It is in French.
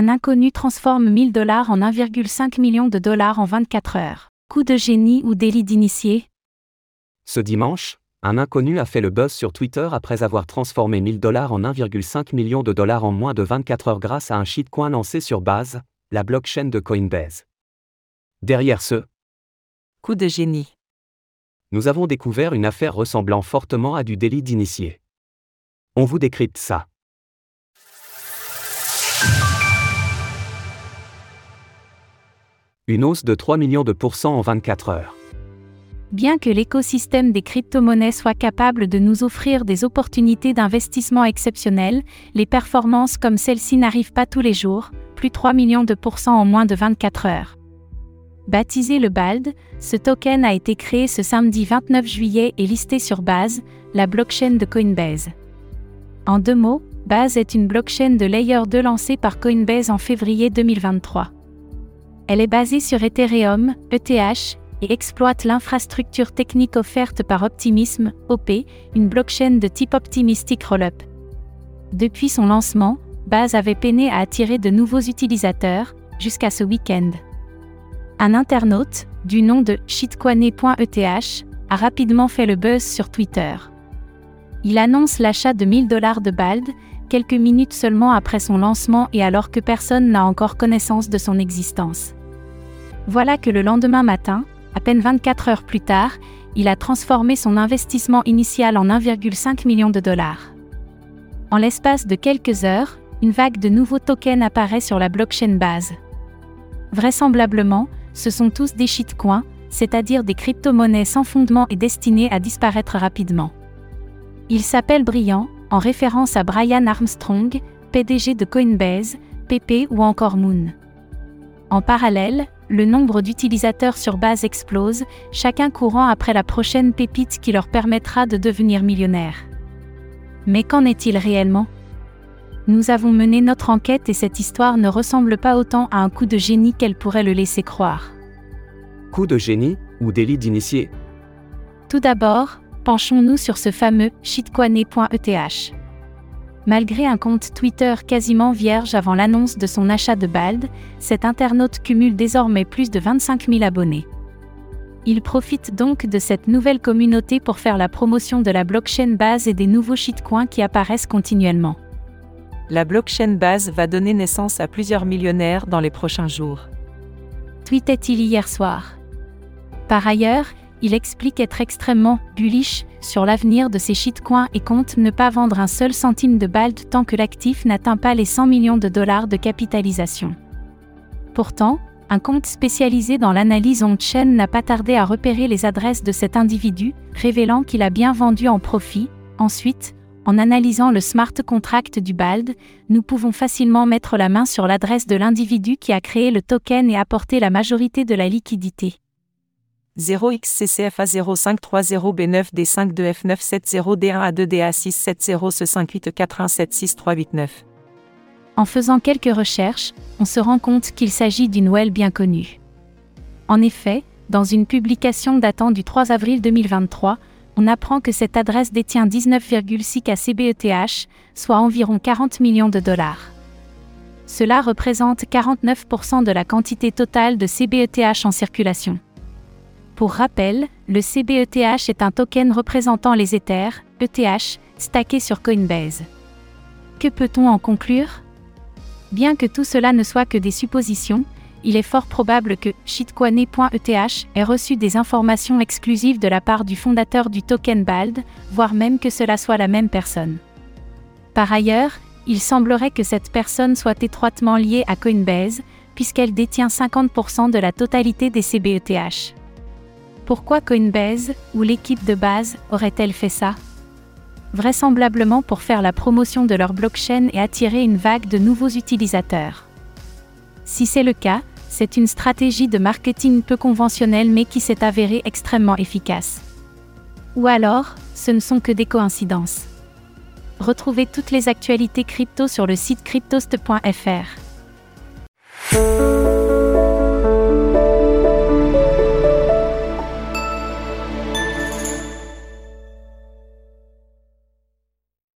Un inconnu transforme 1000 dollars en 1,5 million de dollars en 24 heures. Coup de génie ou délit d'initié? Ce dimanche, un inconnu a fait le buzz sur Twitter après avoir transformé 1000 dollars en 1,5 million de dollars en moins de 24 heures grâce à un shitcoin lancé sur Base, la blockchain de Coinbase. Derrière ce coup de génie, nous avons découvert une affaire ressemblant fortement à du délit d'initié. On vous décrypte ça. Une hausse de 3 millions de pourcents en 24 heures. Bien que l'écosystème des crypto-monnaies soit capable de nous offrir des opportunités d'investissement exceptionnelles, les performances comme celle-ci n'arrivent pas tous les jours, plus 3 millions de pourcents en moins de 24 heures. Baptisé le BALD, ce token a été créé ce samedi 29 juillet et listé sur Base, la blockchain de Coinbase. En deux mots, Base est une blockchain de Layer 2 lancée par Coinbase en février 2023. Elle est basée sur Ethereum, ETH, et exploite l'infrastructure technique offerte par Optimism, OP, une blockchain de type optimistic rollup. Depuis son lancement, Base avait peiné à attirer de nouveaux utilisateurs, jusqu'à ce week-end. Un internaute, du nom de shitcoiné.eth, a rapidement fait le buzz sur Twitter. Il annonce l'achat de 1000 dollars de BALD, quelques minutes seulement après son lancement et alors que personne n'a encore connaissance de son existence. Voilà que le lendemain matin, à peine 24 heures plus tard, il a transformé son investissement initial en 1,5 million de dollars. En l'espace de quelques heures, une vague de nouveaux tokens apparaît sur la blockchain base. Vraisemblablement, ce sont tous des shitcoins, c'est-à-dire des crypto-monnaies sans fondement et destinées à disparaître rapidement. Il s'appelle Brillant, en référence à Brian Armstrong, PDG de Coinbase, PP ou encore Moon. En parallèle, le nombre d'utilisateurs sur base explose, chacun courant après la prochaine pépite qui leur permettra de devenir millionnaires. Mais qu'en est-il réellement? Nous avons mené notre enquête et cette histoire ne ressemble pas autant à un coup de génie qu'elle pourrait le laisser croire. Coup de génie ou délit d'initié? Tout d'abord, penchons-nous sur ce fameux shitcoiné.eth. Malgré un compte Twitter quasiment vierge avant l'annonce de son achat de Bald, cet internaute cumule désormais plus de 25 000 abonnés. Il profite donc de cette nouvelle communauté pour faire la promotion de la blockchain base et des nouveaux shitcoins qui apparaissent continuellement. La blockchain base va donner naissance à plusieurs millionnaires dans les prochains jours. Tweetait-il hier soir. Par ailleurs, il explique être extrêmement bullish sur l'avenir de ces shitcoins et compte ne pas vendre un seul centime de BALD tant que l'actif n'atteint pas les 100 millions de dollars de capitalisation. Pourtant, un compte spécialisé dans l'analyse on-chain n'a pas tardé à repérer les adresses de cet individu, révélant qu'il a bien vendu en profit. Ensuite, en analysant le smart contract du BALD, nous pouvons facilement mettre la main sur l'adresse de l'individu qui a créé le token et apporté la majorité de la liquidité. 0xCCFA0530B9D5 En faisant quelques recherches, on se rend compte qu'il s'agit d'une well bien connue. En effet, dans une publication datant du 3 avril 2023, on apprend que cette adresse détient 19,6 KCBETH, soit environ 40 millions de dollars. Cela représente 49% de la quantité totale de CBETH en circulation. Pour rappel, le CBETH est un token représentant les Ethers, ETH, stackés sur Coinbase. Que peut-on en conclure? Bien que tout cela ne soit que des suppositions, il est fort probable que shitcoiné.eth ait reçu des informations exclusives de la part du fondateur du token BALD, voire même que cela soit la même personne. Par ailleurs, il semblerait que cette personne soit étroitement liée à Coinbase, puisqu'elle détient 50% de la totalité des CBETH. Pourquoi Coinbase, ou l'équipe de base, aurait-elle fait ça? Vraisemblablement pour faire la promotion de leur blockchain et attirer une vague de nouveaux utilisateurs. Si c'est le cas, c'est une stratégie de marketing peu conventionnelle mais qui s'est avérée extrêmement efficace. Ou alors, ce ne sont que des coïncidences. Retrouvez toutes les actualités crypto sur le site cryptost.fr.